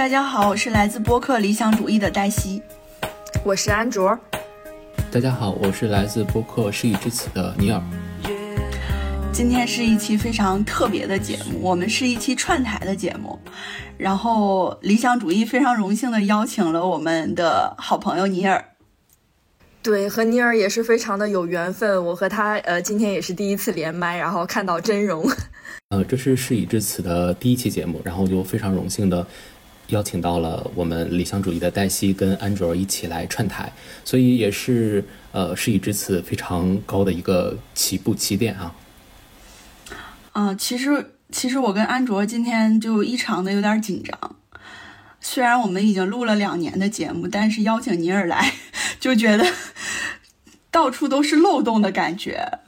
大家好，我是来自播客理想主义的黛西，我是安卓。大家好，我是来自播客失意之词的尼尔。今天是一期非常特别的节目，我们是一期串台的节目。然后理想主义非常荣幸的邀请了我们的好朋友尼尔。对，和尼尔也是非常的有缘分。我和他呃今天也是第一次连麦，然后看到真容。呃，这是事已至此的第一期节目，然后就非常荣幸的邀请到了我们理想主义的黛西跟安卓一起来串台，所以也是呃事已至此非常高的一个起步起点啊。嗯，其实其实我跟安卓今天就异常的有点紧张，虽然我们已经录了两年的节目，但是邀请尼尔来就觉得 到处都是漏洞的感觉。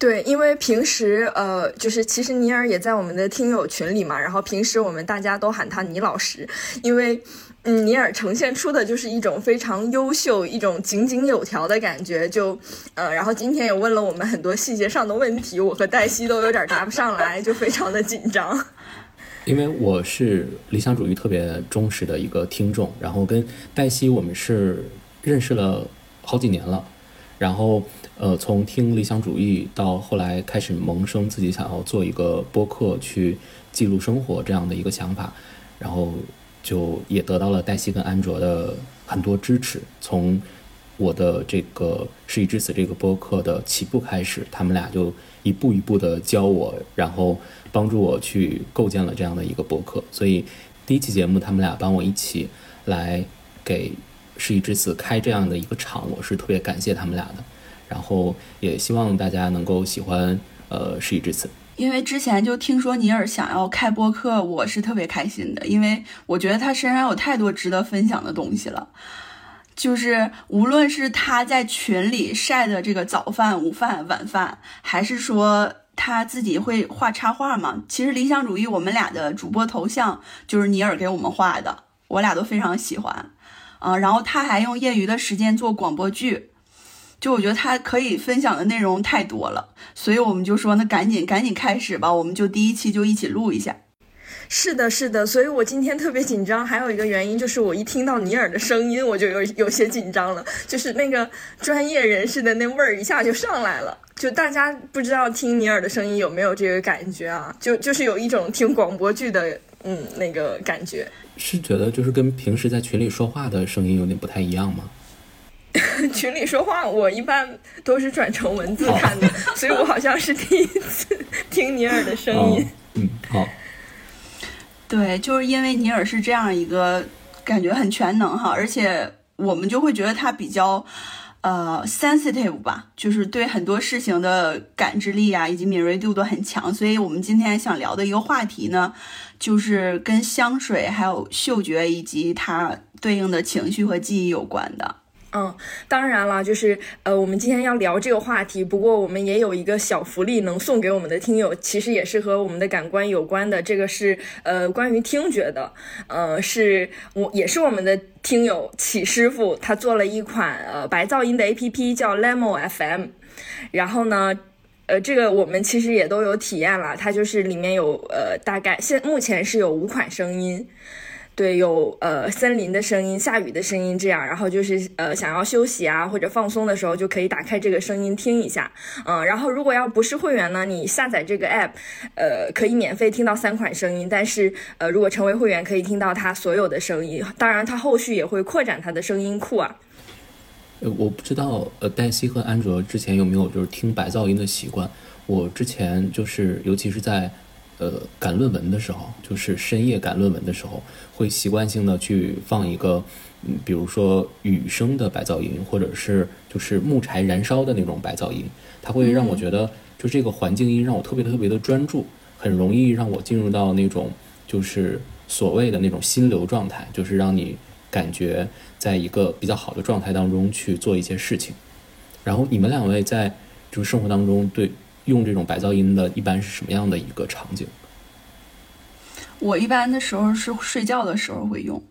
对，因为平时呃，就是其实尼尔也在我们的听友群里嘛，然后平时我们大家都喊他尼老师，因为嗯，尼尔呈现出的就是一种非常优秀、一种井井有条的感觉，就呃，然后今天也问了我们很多细节上的问题，我和黛西都有点答不上来，就非常的紧张。因为我是理想主义特别忠实的一个听众，然后跟黛西我们是认识了好几年了，然后。呃，从听理想主义到后来开始萌生自己想要做一个播客去记录生活这样的一个想法，然后就也得到了黛西跟安卓的很多支持。从我的这个事已至此这个播客的起步开始，他们俩就一步一步的教我，然后帮助我去构建了这样的一个播客。所以第一期节目，他们俩帮我一起来给事已至此开这样的一个场，我是特别感谢他们俩的。然后也希望大家能够喜欢，呃，事已至此。因为之前就听说尼尔想要开播客，我是特别开心的，因为我觉得他身上有太多值得分享的东西了。就是无论是他在群里晒的这个早饭、午饭、晚饭，还是说他自己会画插画嘛。其实理想主义我们俩的主播头像就是尼尔给我们画的，我俩都非常喜欢。啊，然后他还用业余的时间做广播剧。就我觉得他可以分享的内容太多了，所以我们就说那赶紧赶紧开始吧，我们就第一期就一起录一下。是的，是的，所以我今天特别紧张，还有一个原因就是我一听到尼尔的声音，我就有有些紧张了，就是那个专业人士的那味儿一下就上来了。就大家不知道听尼尔的声音有没有这个感觉啊？就就是有一种听广播剧的嗯那个感觉。是觉得就是跟平时在群里说话的声音有点不太一样吗？群里说话，我一般都是转成文字看的，所以我好像是第一次听尼尔的声音。嗯，好。对，就是因为尼尔是这样一个感觉很全能哈，而且我们就会觉得他比较呃 sensitive 吧，就是对很多事情的感知力啊以及敏锐度都很强，所以我们今天想聊的一个话题呢，就是跟香水还有嗅觉以及它对应的情绪和记忆有关的。嗯，当然了，就是呃，我们今天要聊这个话题，不过我们也有一个小福利能送给我们的听友，其实也是和我们的感官有关的。这个是呃关于听觉的，呃，是我也是我们的听友启师傅，他做了一款呃白噪音的 A P P，叫 Lemo F M。然后呢，呃，这个我们其实也都有体验了，它就是里面有呃大概现目前是有五款声音。对，有呃森林的声音、下雨的声音，这样，然后就是呃想要休息啊或者放松的时候，就可以打开这个声音听一下，嗯，然后如果要不是会员呢，你下载这个 app，呃，可以免费听到三款声音，但是呃如果成为会员，可以听到它所有的声音，当然它后续也会扩展它的声音库啊。呃，我不知道呃黛西和安卓之前有没有就是听白噪音的习惯，我之前就是尤其是在。呃，赶论文的时候，就是深夜赶论文的时候，会习惯性的去放一个，嗯，比如说雨声的白噪音，或者是就是木柴燃烧的那种白噪音，它会让我觉得，就这个环境音让我特别特别的专注，很容易让我进入到那种就是所谓的那种心流状态，就是让你感觉在一个比较好的状态当中去做一些事情。然后你们两位在就是生活当中对。用这种白噪音的，一般是什么样的一个场景？我一般的时候是睡觉的时候会用，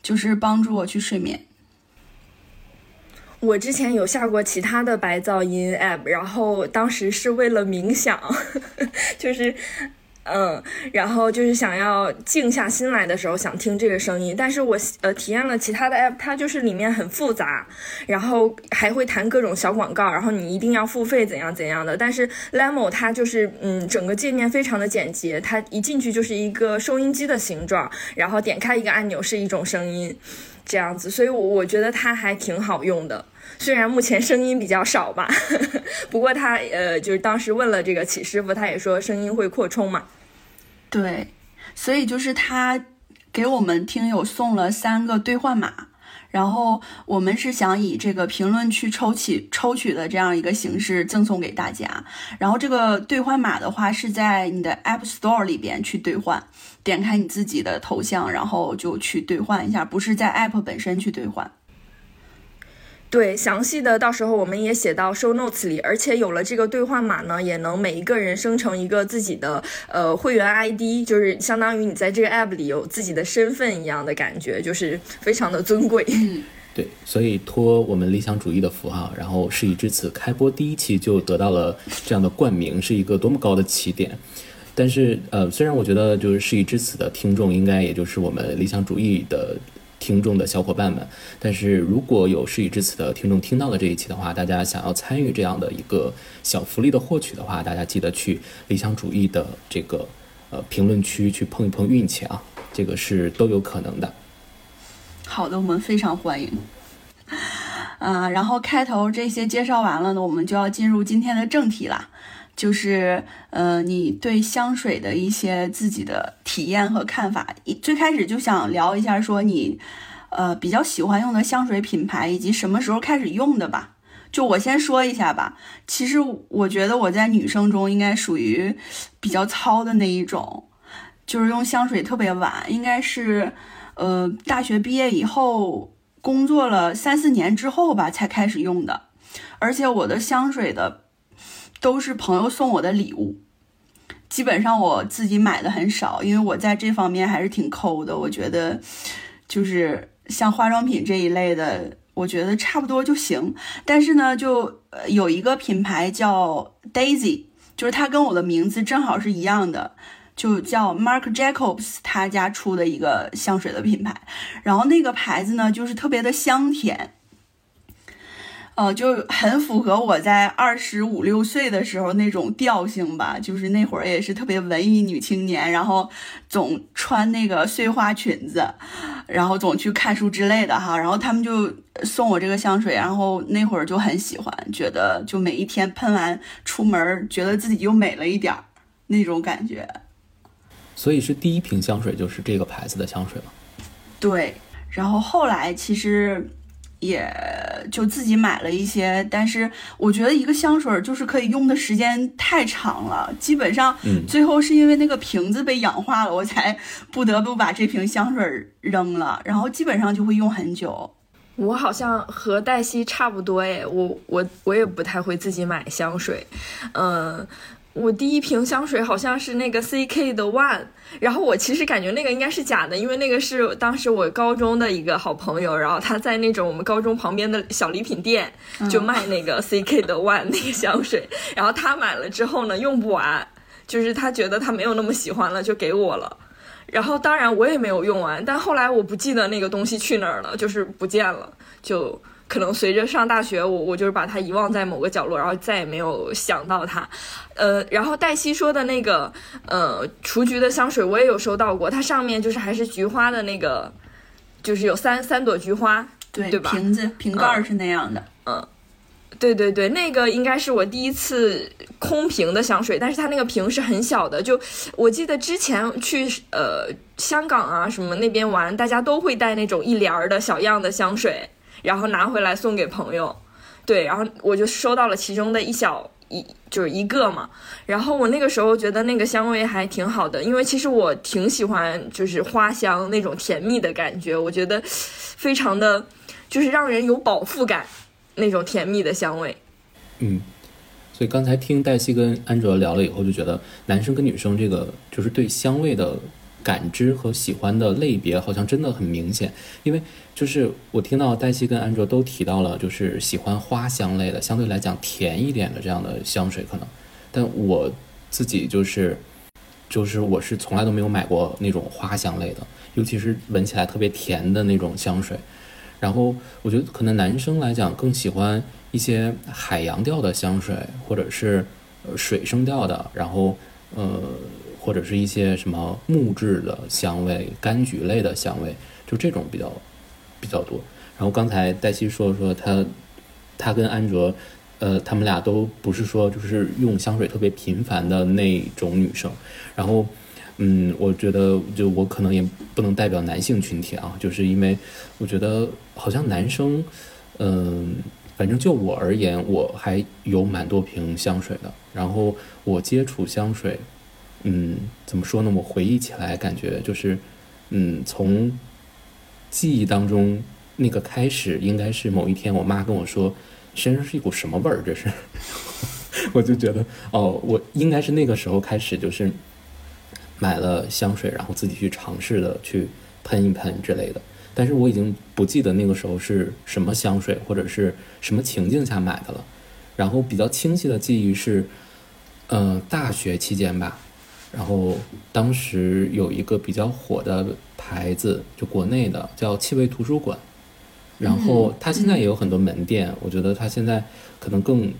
就是帮助我去睡眠。我之前有下过其他的白噪音 app，然后当时是为了冥想，就是嗯，然后就是想要静下心来的时候想听这个声音，但是我呃体验了其他的 app，它就是里面很复杂，然后还会弹各种小广告，然后你一定要付费怎样怎样的。但是 Lemo 它就是嗯整个界面非常的简洁，它一进去就是一个收音机的形状，然后点开一个按钮是一种声音，这样子，所以我我觉得它还挺好用的。虽然目前声音比较少吧，呵 呵不过他呃，就是当时问了这个启师傅，他也说声音会扩充嘛。对，所以就是他给我们听友送了三个兑换码，然后我们是想以这个评论区抽取抽取的这样一个形式赠送给大家。然后这个兑换码的话是在你的 App Store 里边去兑换，点开你自己的头像，然后就去兑换一下，不是在 App 本身去兑换。对，详细的到时候我们也写到 show notes 里，而且有了这个兑换码呢，也能每一个人生成一个自己的呃会员 ID，就是相当于你在这个 app 里有自己的身份一样的感觉，就是非常的尊贵。对，所以托我们理想主义的福哈，然后事已至此，开播第一期就得到了这样的冠名，是一个多么高的起点。但是呃，虽然我觉得就是事已至此的听众，应该也就是我们理想主义的。听众的小伙伴们，但是如果有事已至此的听众听到了这一期的话，大家想要参与这样的一个小福利的获取的话，大家记得去理想主义的这个呃评论区去碰一碰运气啊，这个是都有可能的。好的，我们非常欢迎。啊，然后开头这些介绍完了呢，我们就要进入今天的正题啦。就是呃，你对香水的一些自己的体验和看法。一最开始就想聊一下，说你呃比较喜欢用的香水品牌，以及什么时候开始用的吧。就我先说一下吧。其实我觉得我在女生中应该属于比较糙的那一种，就是用香水特别晚，应该是呃大学毕业以后工作了三四年之后吧才开始用的。而且我的香水的。都是朋友送我的礼物，基本上我自己买的很少，因为我在这方面还是挺抠的。我觉得就是像化妆品这一类的，我觉得差不多就行。但是呢，就有一个品牌叫 Daisy，就是它跟我的名字正好是一样的，就叫 Marc Jacobs 他家出的一个香水的品牌。然后那个牌子呢，就是特别的香甜。呃，就很符合我在二十五六岁的时候那种调性吧，就是那会儿也是特别文艺女青年，然后总穿那个碎花裙子，然后总去看书之类的哈。然后他们就送我这个香水，然后那会儿就很喜欢，觉得就每一天喷完出门，觉得自己又美了一点儿那种感觉。所以是第一瓶香水就是这个牌子的香水吗？对，然后后来其实。也就自己买了一些，但是我觉得一个香水就是可以用的时间太长了，基本上最后是因为那个瓶子被氧化了，我才不得不把这瓶香水扔了，然后基本上就会用很久。我好像和黛西差不多诶，我我我也不太会自己买香水，嗯。我第一瓶香水好像是那个 CK 的 One，然后我其实感觉那个应该是假的，因为那个是当时我高中的一个好朋友，然后他在那种我们高中旁边的小礼品店就卖那个 CK 的 One 那个香水，然后他买了之后呢用不完，就是他觉得他没有那么喜欢了就给我了，然后当然我也没有用完，但后来我不记得那个东西去哪儿了，就是不见了，就。可能随着上大学，我我就是把它遗忘在某个角落，然后再也没有想到它。呃，然后黛西说的那个呃雏菊的香水，我也有收到过，它上面就是还是菊花的那个，就是有三三朵菊花，对对吧？瓶子瓶盖是那样的，嗯，对对对，那个应该是我第一次空瓶的香水，但是它那个瓶是很小的，就我记得之前去呃香港啊什么那边玩，大家都会带那种一帘儿的小样的香水。然后拿回来送给朋友，对，然后我就收到了其中的一小一就是一个嘛，然后我那个时候觉得那个香味还挺好的，因为其实我挺喜欢就是花香那种甜蜜的感觉，我觉得非常的就是让人有饱腹感那种甜蜜的香味。嗯，所以刚才听黛西跟安卓聊了以后，就觉得男生跟女生这个就是对香味的。感知和喜欢的类别好像真的很明显，因为就是我听到黛西跟安卓都提到了，就是喜欢花香类的，相对来讲甜一点的这样的香水可能，但我自己就是就是我是从来都没有买过那种花香类的，尤其是闻起来特别甜的那种香水。然后我觉得可能男生来讲更喜欢一些海洋调的香水，或者是水生调的，然后呃或者是一些什么木质的香味、柑橘类的香味，就这种比较比较多。然后刚才黛西说说她她跟安卓。呃，他们俩都不是说就是用香水特别频繁的那种女生，然后，嗯，我觉得就我可能也不能代表男性群体啊，就是因为我觉得好像男生，嗯，反正就我而言，我还有蛮多瓶香水的，然后我接触香水，嗯，怎么说呢？我回忆起来感觉就是，嗯，从记忆当中那个开始，应该是某一天我妈跟我说。身上是一股什么味儿？这是，我就觉得哦，我应该是那个时候开始，就是买了香水，然后自己去尝试的去喷一喷之类的。但是我已经不记得那个时候是什么香水或者是什么情境下买的了。然后比较清晰的记忆是，呃，大学期间吧，然后当时有一个比较火的牌子，就国内的叫气味图书馆。然后它现在也有很多门店，我觉得它现在可能更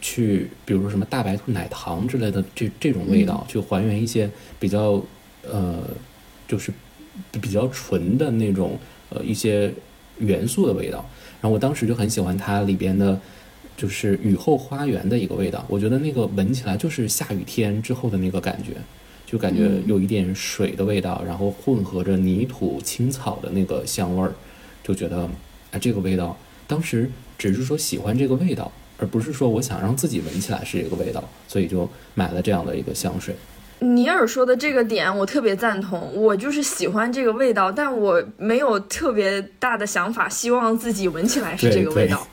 去，比如说什么大白兔奶糖之类的这这种味道，去还原一些比较呃，就是比较纯的那种呃一些元素的味道。然后我当时就很喜欢它里边的，就是雨后花园的一个味道，我觉得那个闻起来就是下雨天之后的那个感觉，就感觉有一点水的味道，然后混合着泥土、青草的那个香味儿，就觉得。啊，这个味道，当时只是说喜欢这个味道，而不是说我想让自己闻起来是一个味道，所以就买了这样的一个香水。尼尔说的这个点我特别赞同，我就是喜欢这个味道，但我没有特别大的想法，希望自己闻起来是这个味道。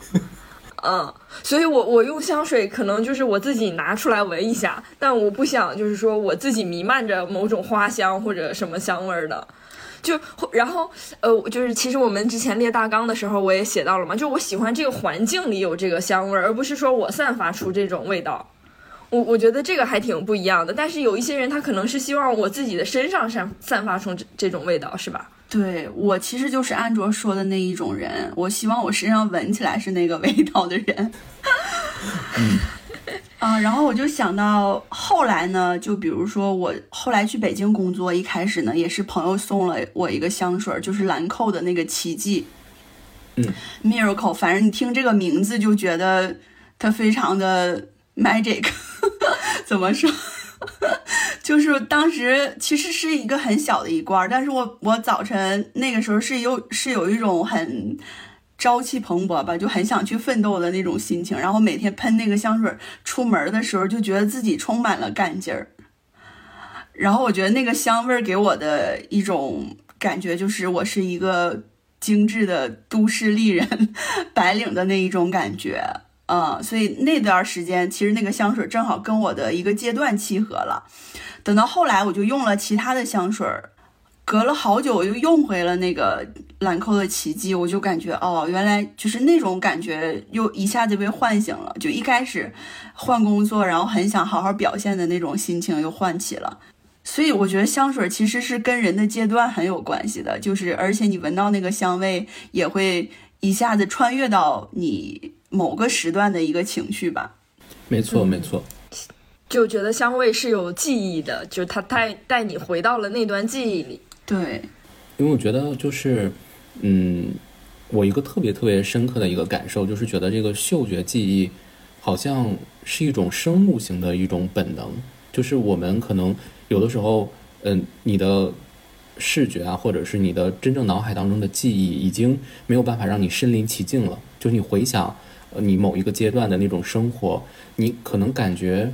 嗯，所以我我用香水可能就是我自己拿出来闻一下，但我不想就是说我自己弥漫着某种花香或者什么香味的。就然后呃，就是其实我们之前列大纲的时候，我也写到了嘛，就我喜欢这个环境里有这个香味，而不是说我散发出这种味道。我我觉得这个还挺不一样的。但是有一些人他可能是希望我自己的身上散散发出这这种味道，是吧？对我其实就是安卓说的那一种人，我希望我身上闻起来是那个味道的人。嗯。啊，然后我就想到后来呢，就比如说我后来去北京工作，一开始呢也是朋友送了我一个香水，就是兰蔻的那个奇迹，嗯，Miracle，反正你听这个名字就觉得它非常的 magic，怎么说？就是当时其实是一个很小的一罐，但是我我早晨那个时候是有是有一种很。朝气蓬勃吧，就很想去奋斗的那种心情。然后每天喷那个香水，出门的时候就觉得自己充满了干劲儿。然后我觉得那个香味儿给我的一种感觉，就是我是一个精致的都市丽人，白领的那一种感觉。嗯，所以那段时间其实那个香水正好跟我的一个阶段契合了。等到后来，我就用了其他的香水。隔了好久，我又用回了那个兰蔻的奇迹，我就感觉哦，原来就是那种感觉，又一下子被唤醒了。就一开始换工作，然后很想好好表现的那种心情又唤起了。所以我觉得香水其实是跟人的阶段很有关系的，就是而且你闻到那个香味，也会一下子穿越到你某个时段的一个情绪吧。没错，没错。就觉得香味是有记忆的，就是它带带你回到了那段记忆里。对，因为我觉得就是，嗯，我一个特别特别深刻的一个感受，就是觉得这个嗅觉记忆好像是一种生物型的一种本能，就是我们可能有的时候，嗯，你的视觉啊，或者是你的真正脑海当中的记忆，已经没有办法让你身临其境了。就是你回想，呃，你某一个阶段的那种生活，你可能感觉。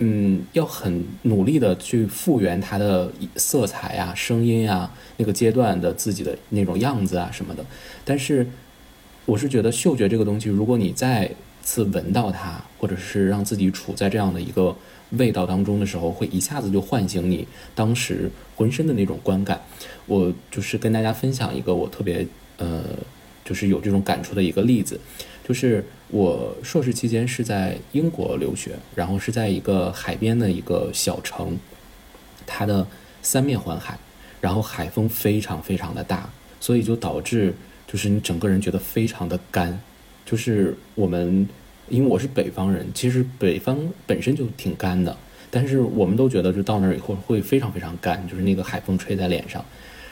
嗯，要很努力的去复原它的色彩啊、声音啊，那个阶段的自己的那种样子啊什么的。但是，我是觉得嗅觉这个东西，如果你再次闻到它，或者是让自己处在这样的一个味道当中的时候，会一下子就唤醒你当时浑身的那种观感。我就是跟大家分享一个我特别呃，就是有这种感触的一个例子。就是我硕士期间是在英国留学，然后是在一个海边的一个小城，它的三面环海，然后海风非常非常的大，所以就导致就是你整个人觉得非常的干。就是我们，因为我是北方人，其实北方本身就挺干的，但是我们都觉得就到那儿以后会非常非常干，就是那个海风吹在脸上。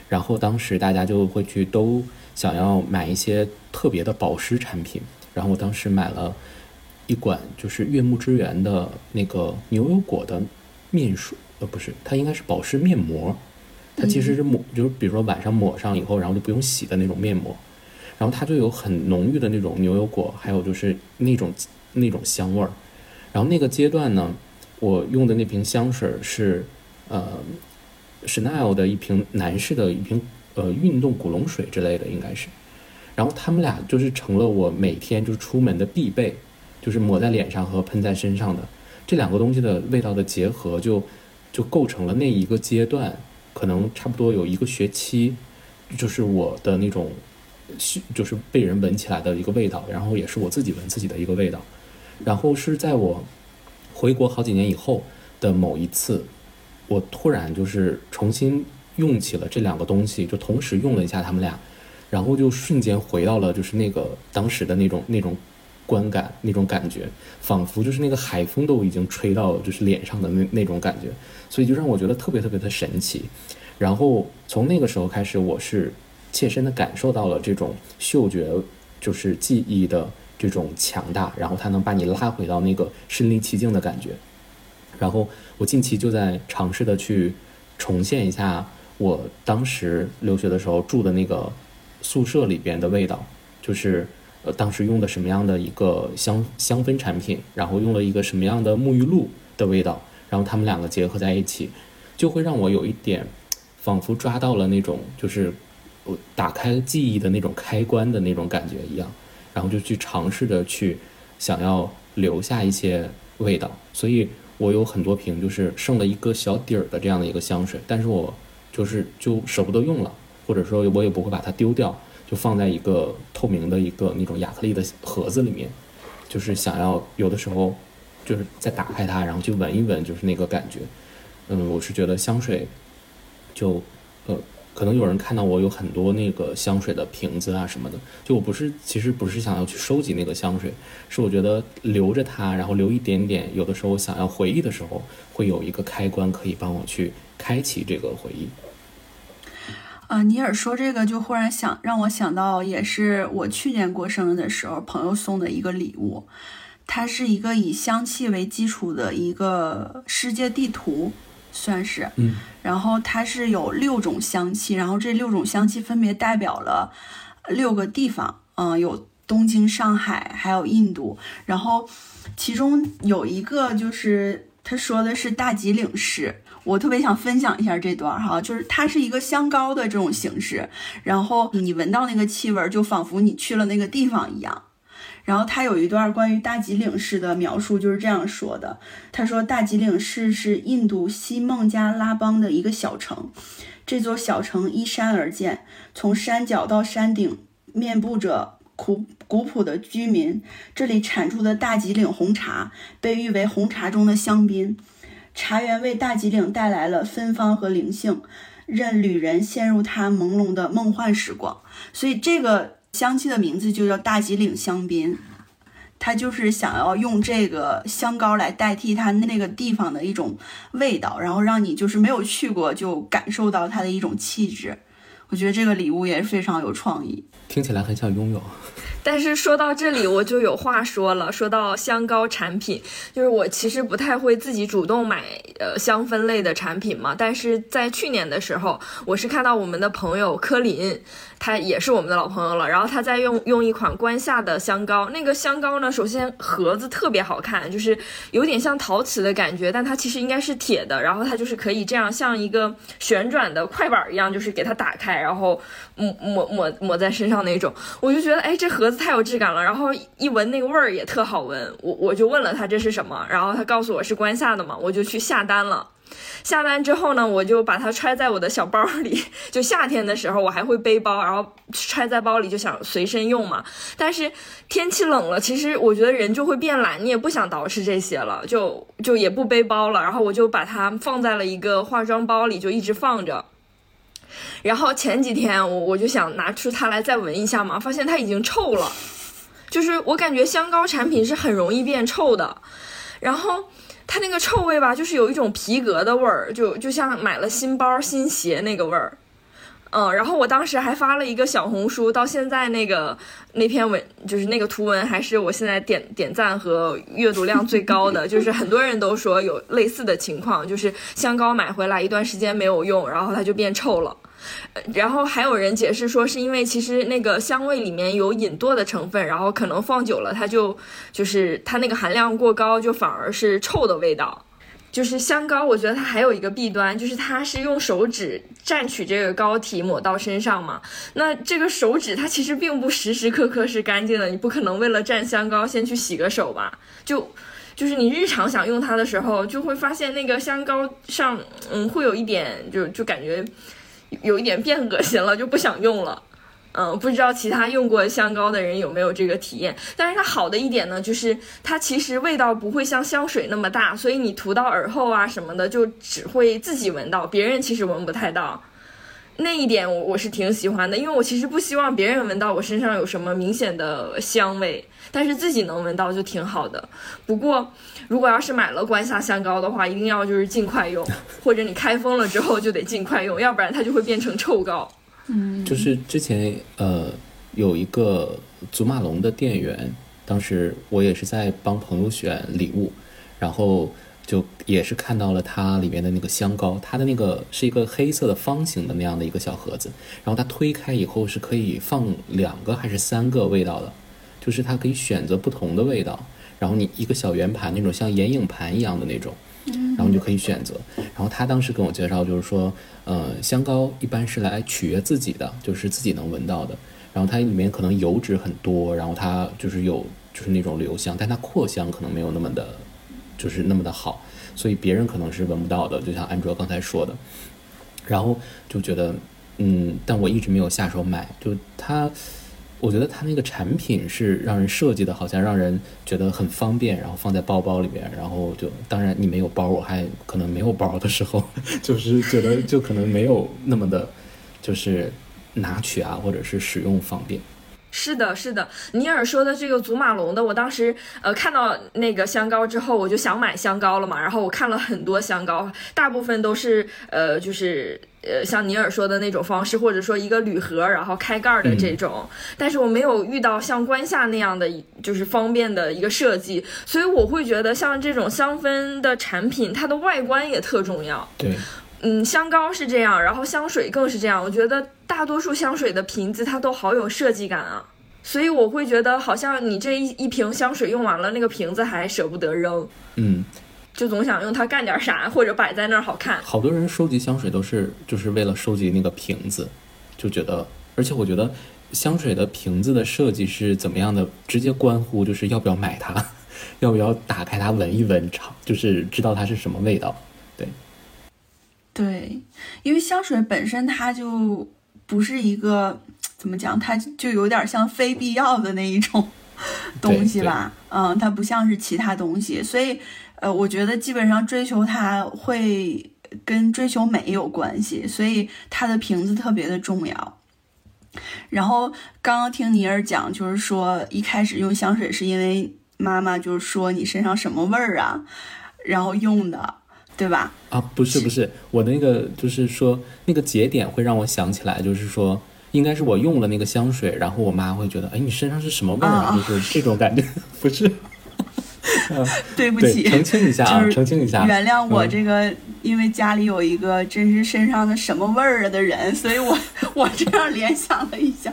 然后当时大家就会去都想要买一些特别的保湿产品，然后我当时买了一管就是悦木之源的那个牛油果的面霜，呃不是，它应该是保湿面膜，它其实是抹，就是比如说晚上抹上以后，然后就不用洗的那种面膜，然后它就有很浓郁的那种牛油果，还有就是那种那种香味儿，然后那个阶段呢，我用的那瓶香水是呃。Chanel 的一瓶男士的一瓶呃运动古龙水之类的应该是，然后他们俩就是成了我每天就是出门的必备，就是抹在脸上和喷在身上的这两个东西的味道的结合，就就构成了那一个阶段，可能差不多有一个学期，就是我的那种，就是被人闻起来的一个味道，然后也是我自己闻自己的一个味道，然后是在我回国好几年以后的某一次。我突然就是重新用起了这两个东西，就同时用了一下他们俩，然后就瞬间回到了就是那个当时的那种那种观感那种感觉，仿佛就是那个海风都已经吹到就是脸上的那那种感觉，所以就让我觉得特别特别的神奇。然后从那个时候开始，我是切身的感受到了这种嗅觉就是记忆的这种强大，然后它能把你拉回到那个身临其境的感觉。然后我近期就在尝试的去重现一下我当时留学的时候住的那个宿舍里边的味道，就是呃当时用的什么样的一个香香氛产品，然后用了一个什么样的沐浴露的味道，然后他们两个结合在一起，就会让我有一点仿佛抓到了那种就是打开记忆的那种开关的那种感觉一样，然后就去尝试着去想要留下一些味道，所以。我有很多瓶，就是剩了一个小底儿的这样的一个香水，但是我就是就舍不得用了，或者说我也不会把它丢掉，就放在一个透明的一个那种亚克力的盒子里面，就是想要有的时候就是再打开它，然后去闻一闻，就是那个感觉。嗯，我是觉得香水就呃。可能有人看到我有很多那个香水的瓶子啊什么的，就我不是，其实不是想要去收集那个香水，是我觉得留着它，然后留一点点，有的时候我想要回忆的时候，会有一个开关可以帮我去开启这个回忆。啊，尼尔说这个就忽然想让我想到，也是我去年过生日的时候朋友送的一个礼物，它是一个以香气为基础的一个世界地图。算是，嗯，然后它是有六种香气，然后这六种香气分别代表了六个地方，嗯，有东京、上海，还有印度，然后其中有一个就是他说的是大吉岭市，我特别想分享一下这段哈，就是它是一个香膏的这种形式，然后你闻到那个气味，就仿佛你去了那个地方一样。然后他有一段关于大吉岭市的描述，就是这样说的：他说，大吉岭市是印度西孟加拉邦的一个小城，这座小城依山而建，从山脚到山顶面布着古古朴的居民。这里产出的大吉岭红茶被誉为红茶中的香槟，茶园为大吉岭带来了芬芳和灵性，任旅人陷入它朦胧的梦幻时光。所以这个。香气的名字就叫大吉岭香槟，它就是想要用这个香膏来代替它那个地方的一种味道，然后让你就是没有去过就感受到它的一种气质。我觉得这个礼物也是非常有创意，听起来很想拥有。但是说到这里，我就有话说了。说到香膏产品，就是我其实不太会自己主动买呃香氛类的产品嘛。但是在去年的时候，我是看到我们的朋友柯林。他也是我们的老朋友了，然后他在用用一款关夏的香膏，那个香膏呢，首先盒子特别好看，就是有点像陶瓷的感觉，但它其实应该是铁的，然后它就是可以这样像一个旋转的快板一样，就是给它打开，然后抹抹抹抹在身上那种，我就觉得哎，这盒子太有质感了，然后一闻那个味儿也特好闻，我我就问了他这是什么，然后他告诉我是关夏的嘛，我就去下单了。下单之后呢，我就把它揣在我的小包里。就夏天的时候，我还会背包，然后揣在包里，就想随身用嘛。但是天气冷了，其实我觉得人就会变懒，你也不想捯饬这些了，就就也不背包了。然后我就把它放在了一个化妆包里，就一直放着。然后前几天我我就想拿出它来再闻一下嘛，发现它已经臭了。就是我感觉香膏产品是很容易变臭的，然后。它那个臭味吧，就是有一种皮革的味儿，就就像买了新包新鞋那个味儿，嗯，然后我当时还发了一个小红书，到现在那个那篇文就是那个图文还是我现在点点赞和阅读量最高的，就是很多人都说有类似的情况，就是香膏买回来一段时间没有用，然后它就变臭了。然后还有人解释说，是因为其实那个香味里面有隐堕的成分，然后可能放久了，它就就是它那个含量过高，就反而是臭的味道。就是香膏，我觉得它还有一个弊端，就是它是用手指蘸取这个膏体抹到身上嘛。那这个手指它其实并不时时刻刻是干净的，你不可能为了蘸香膏先去洗个手吧？就就是你日常想用它的时候，就会发现那个香膏上，嗯，会有一点就就感觉。有一点变恶心了，就不想用了。嗯，不知道其他用过香膏的人有没有这个体验。但是它好的一点呢，就是它其实味道不会像香水那么大，所以你涂到耳后啊什么的，就只会自己闻到，别人其实闻不太到。那一点我我是挺喜欢的，因为我其实不希望别人闻到我身上有什么明显的香味，但是自己能闻到就挺好的。不过，如果要是买了关下香膏的话，一定要就是尽快用，或者你开封了之后就得尽快用，要不然它就会变成臭膏。嗯，就是之前呃有一个祖马龙的店员，当时我也是在帮朋友选礼物，然后。就也是看到了它里面的那个香膏，它的那个是一个黑色的方形的那样的一个小盒子，然后它推开以后是可以放两个还是三个味道的，就是它可以选择不同的味道，然后你一个小圆盘那种像眼影盘一样的那种，然后你就可以选择。然后他当时跟我介绍就是说，呃，香膏一般是来取悦自己的，就是自己能闻到的，然后它里面可能油脂很多，然后它就是有就是那种留香，但它扩香可能没有那么的。就是那么的好，所以别人可能是闻不到的，就像安卓刚才说的，然后就觉得，嗯，但我一直没有下手买。就它，我觉得它那个产品是让人设计的，好像让人觉得很方便，然后放在包包里边，然后就，当然你没有包，我还可能没有包的时候，就是觉得就可能没有那么的，就是拿取啊，或者是使用方便。是的，是的，尼尔说的这个祖马龙的，我当时呃看到那个香膏之后，我就想买香膏了嘛。然后我看了很多香膏，大部分都是呃就是呃像尼尔说的那种方式，或者说一个铝盒然后开盖的这种。但是我没有遇到像关夏那样的就是方便的一个设计，所以我会觉得像这种香氛的产品，它的外观也特重要。对，嗯，香膏是这样，然后香水更是这样。我觉得。大多数香水的瓶子它都好有设计感啊，所以我会觉得好像你这一一瓶香水用完了，那个瓶子还舍不得扔，嗯，就总想用它干点啥，或者摆在那儿好看。好多人收集香水都是就是为了收集那个瓶子，就觉得，而且我觉得香水的瓶子的设计是怎么样的，直接关乎就是要不要买它，要不要打开它闻一闻，尝就是知道它是什么味道，对，对，因为香水本身它就。不是一个怎么讲，它就有点像非必要的那一种 东西吧？嗯，它不像是其他东西，所以呃，我觉得基本上追求它会跟追求美有关系，所以它的瓶子特别的重要。然后刚刚听尼尔讲，就是说一开始用香水是因为妈妈就是说你身上什么味儿啊，然后用的。对吧？啊，不是不是，我的那个就是说那个节点会让我想起来，就是说应该是我用了那个香水，然后我妈会觉得，哎，你身上是什么味儿啊？就是这种感觉，不是？对不起，澄清一下啊，澄清一下，原谅我这个，因为家里有一个真是身上的什么味儿的人，所以我 我这样联想了一下，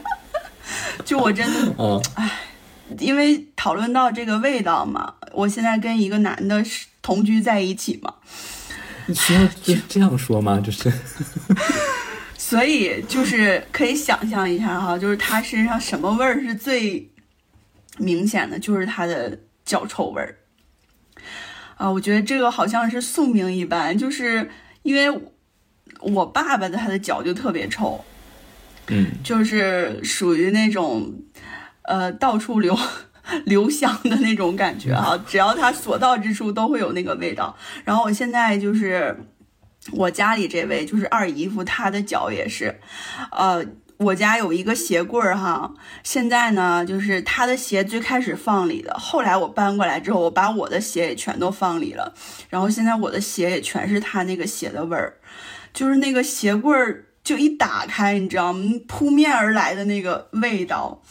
就我真的，嗯，哎，因为讨论到这个味道嘛，我现在跟一个男的同居在一起嘛。你需要就这样说吗？就是，所以就是可以想象一下哈，就是他身上什么味儿是最明显的，就是他的脚臭味儿。啊，我觉得这个好像是宿命一般，就是因为我爸爸的他的脚就特别臭，嗯，就是属于那种呃到处留留香的那种感觉啊，只要他所到之处都会有那个味道。然后我现在就是我家里这位就是二姨夫，他的脚也是，呃。我家有一个鞋柜儿哈，现在呢，就是他的鞋最开始放里的，后来我搬过来之后，我把我的鞋也全都放里了，然后现在我的鞋也全是他那个鞋的味儿，就是那个鞋柜儿就一打开，你知道吗？扑面而来的那个味道，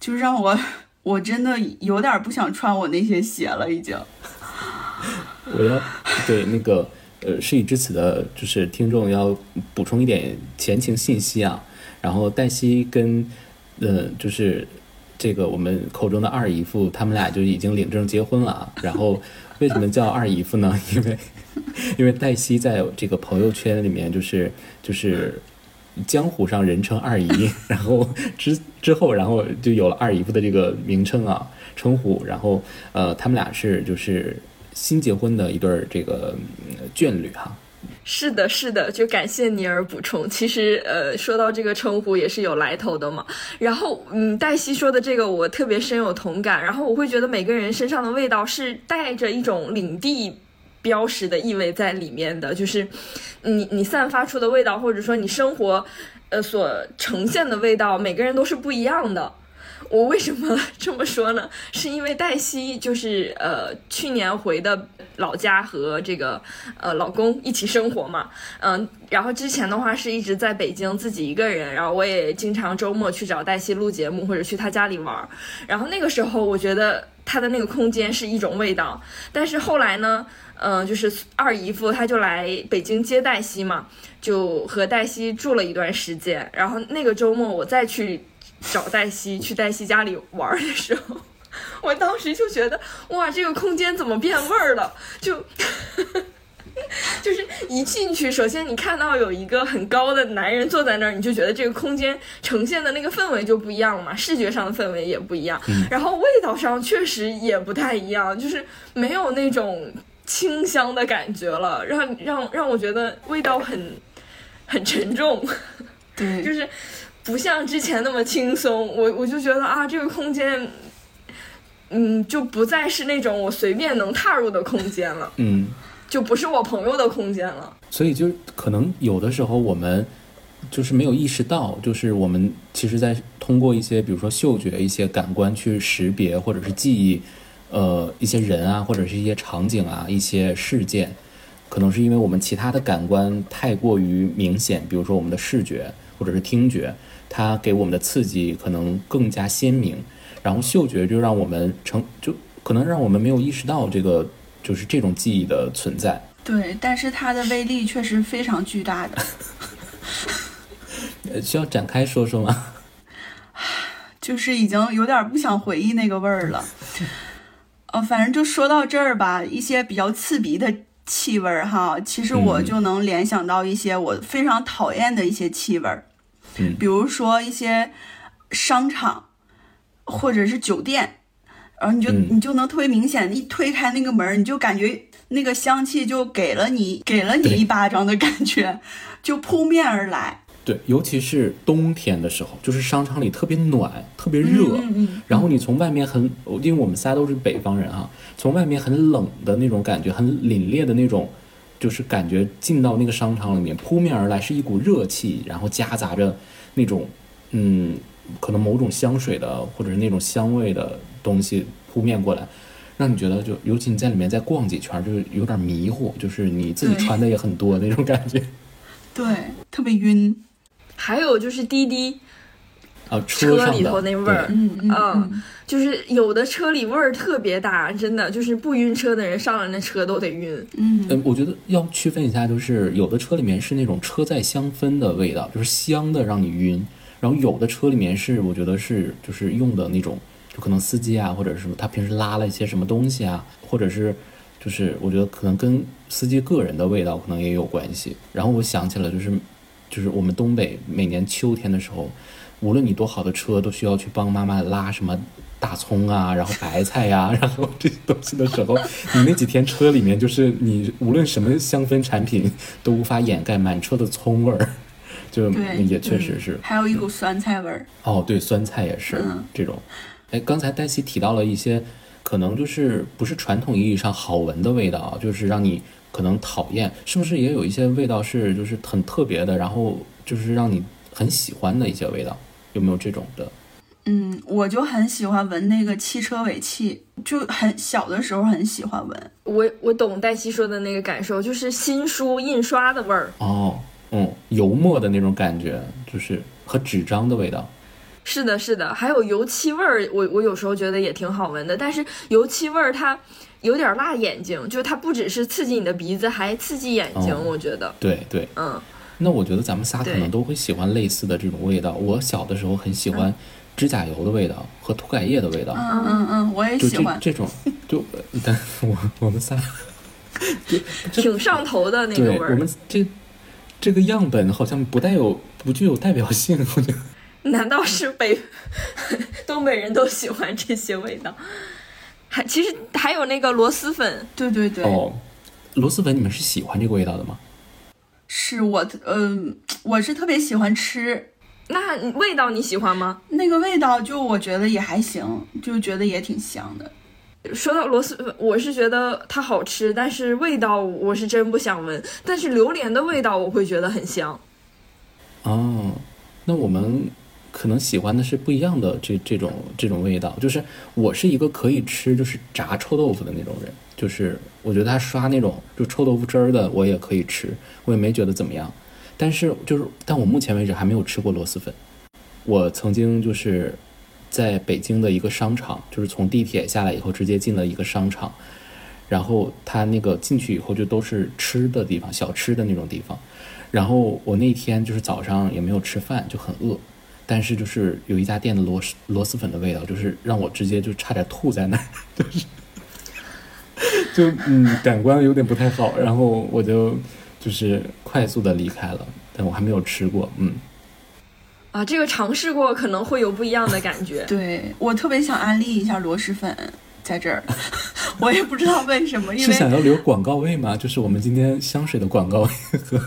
就让我 我真的有点不想穿我那些鞋了，已经。我要对那个呃，事已至此的，就是听众要补充一点前情信息啊。然后黛西跟，呃，就是这个我们口中的二姨夫，他们俩就已经领证结婚了。然后为什么叫二姨夫呢？因为 因为黛西在这个朋友圈里面就是就是江湖上人称二姨，然后之之后然后就有了二姨夫的这个名称啊称呼。然后呃，他们俩是就是新结婚的一对儿这个眷侣哈。是的，是的，就感谢尼尔补充。其实，呃，说到这个称呼也是有来头的嘛。然后，嗯，黛西说的这个我特别深有同感。然后，我会觉得每个人身上的味道是带着一种领地标识的意味在里面的，就是你你散发出的味道，或者说你生活，呃，所呈现的味道，每个人都是不一样的。我为什么这么说呢？是因为黛西就是呃去年回的老家和这个呃老公一起生活嘛，嗯，然后之前的话是一直在北京自己一个人，然后我也经常周末去找黛西录节目或者去她家里玩，然后那个时候我觉得她的那个空间是一种味道，但是后来呢，嗯，就是二姨夫他就来北京接黛西嘛，就和黛西住了一段时间，然后那个周末我再去。找黛西去黛西家里玩的时候，我当时就觉得哇，这个空间怎么变味儿了？就 就是一进去，首先你看到有一个很高的男人坐在那儿，你就觉得这个空间呈现的那个氛围就不一样了嘛，视觉上的氛围也不一样，然后味道上确实也不太一样，就是没有那种清香的感觉了，让让让我觉得味道很很沉重，对，就是。不像之前那么轻松，我我就觉得啊，这个空间，嗯，就不再是那种我随便能踏入的空间了，嗯，就不是我朋友的空间了。所以就可能有的时候我们就是没有意识到，就是我们其实，在通过一些比如说嗅觉、一些感官去识别或者是记忆，呃，一些人啊，或者是一些场景啊，一些事件，可能是因为我们其他的感官太过于明显，比如说我们的视觉或者是听觉。它给我们的刺激可能更加鲜明，然后嗅觉就让我们成就可能让我们没有意识到这个就是这种记忆的存在。对，但是它的威力确实非常巨大的。需要展开说说吗？就是已经有点不想回忆那个味儿了。呃，反正就说到这儿吧，一些比较刺鼻的气味儿哈，其实我就能联想到一些我非常讨厌的一些气味儿。比如说一些商场或者是酒店，然后你就你就能特别明显一推开那个门，你就感觉那个香气就给了你给了你一巴掌的感觉，就扑面而来。对，尤其是冬天的时候，就是商场里特别暖，特别热，然后你从外面很，因为我们仨都是北方人哈，从外面很冷的那种感觉，很凛冽的那种。就是感觉进到那个商场里面，扑面而来是一股热气，然后夹杂着那种，嗯，可能某种香水的或者是那种香味的东西扑面过来，让你觉得就，尤其你在里面再逛几圈，就是有点迷糊，就是你自己穿的也很多那种感觉，对，特别晕。还有就是滴滴。啊，车里头那味儿，嗯嗯，就是有的车里味儿特别大，真的就是不晕车的人上了那车都得晕。嗯，我觉得要区分一下，就是有的车里面是那种车载香氛的味道，就是香的让你晕；然后有的车里面是我觉得是就是用的那种，就可能司机啊或者是他平时拉了一些什么东西啊，或者是就是我觉得可能跟司机个人的味道可能也有关系。然后我想起了就是就是我们东北每年秋天的时候。无论你多好的车，都需要去帮妈妈拉什么大葱啊，然后白菜呀、然后这些东西的时候，你那几天车里面就是你无论什么香氛产品都无法掩盖满车的葱味儿，就对也确实是。还有一股酸菜味儿。哦，对，酸菜也是、嗯这种。哎，刚才黛西提到了一些可能就是不是传统意义上好闻的味道啊，就是让你可能讨厌，是不是也有一些味道是就是很特别的，然后就是让你很喜欢的一些味道？有没有这种的？嗯，我就很喜欢闻那个汽车尾气，就很小的时候很喜欢闻。我我懂黛西说的那个感受，就是新书印刷的味儿。哦，嗯，油墨的那种感觉，就是和纸张的味道。是的，是的，还有油漆味儿，我我有时候觉得也挺好闻的。但是油漆味儿它有点辣眼睛，就是它不只是刺激你的鼻子，还刺激眼睛。哦我觉得，对对，嗯，那我觉得咱们仨可能都会喜欢类似的这种味道。我小的时候很喜欢指甲油的味道和涂改液的味道。嗯嗯嗯，我也喜欢。这种，就但我我们仨，挺上头的那个味儿我们。这这个样本好像不带有不具有代表性，我觉得。难道是北东北人都喜欢这些味道？还其实还有那个螺蛳粉，对对对，哦，螺蛳粉你们是喜欢这个味道的吗？是我，嗯、我是特别喜欢吃那味道你喜欢吗？那个味道，就我觉得也还行，就觉得也挺香的。说到螺蛳粉，我是觉得它好吃，但是味道我是真不想闻。但是榴莲的味道我会觉得很香。哦，那我们可能喜欢的是不一样的这这种这种味道。就是我是一个可以吃就是炸臭豆腐的那种人，就是我觉得他刷那种就臭豆腐汁儿的我也可以吃，我也没觉得怎么样。但是就是，但我目前为止还没有吃过螺蛳粉。我曾经就是在北京的一个商场，就是从地铁下来以后直接进了一个商场，然后他那个进去以后就都是吃的地方，小吃的那种地方。然后我那天就是早上也没有吃饭，就很饿，但是就是有一家店的螺蛳螺蛳粉的味道，就是让我直接就差点吐在那儿，就是 就嗯感官有点不太好，然后我就就是快速的离开了，但我还没有吃过，嗯。啊，这个尝试过可能会有不一样的感觉。对我特别想安利一下螺蛳粉，在这儿，我也不知道为什么，因是想要留广告位吗？就是我们今天香水的广告位和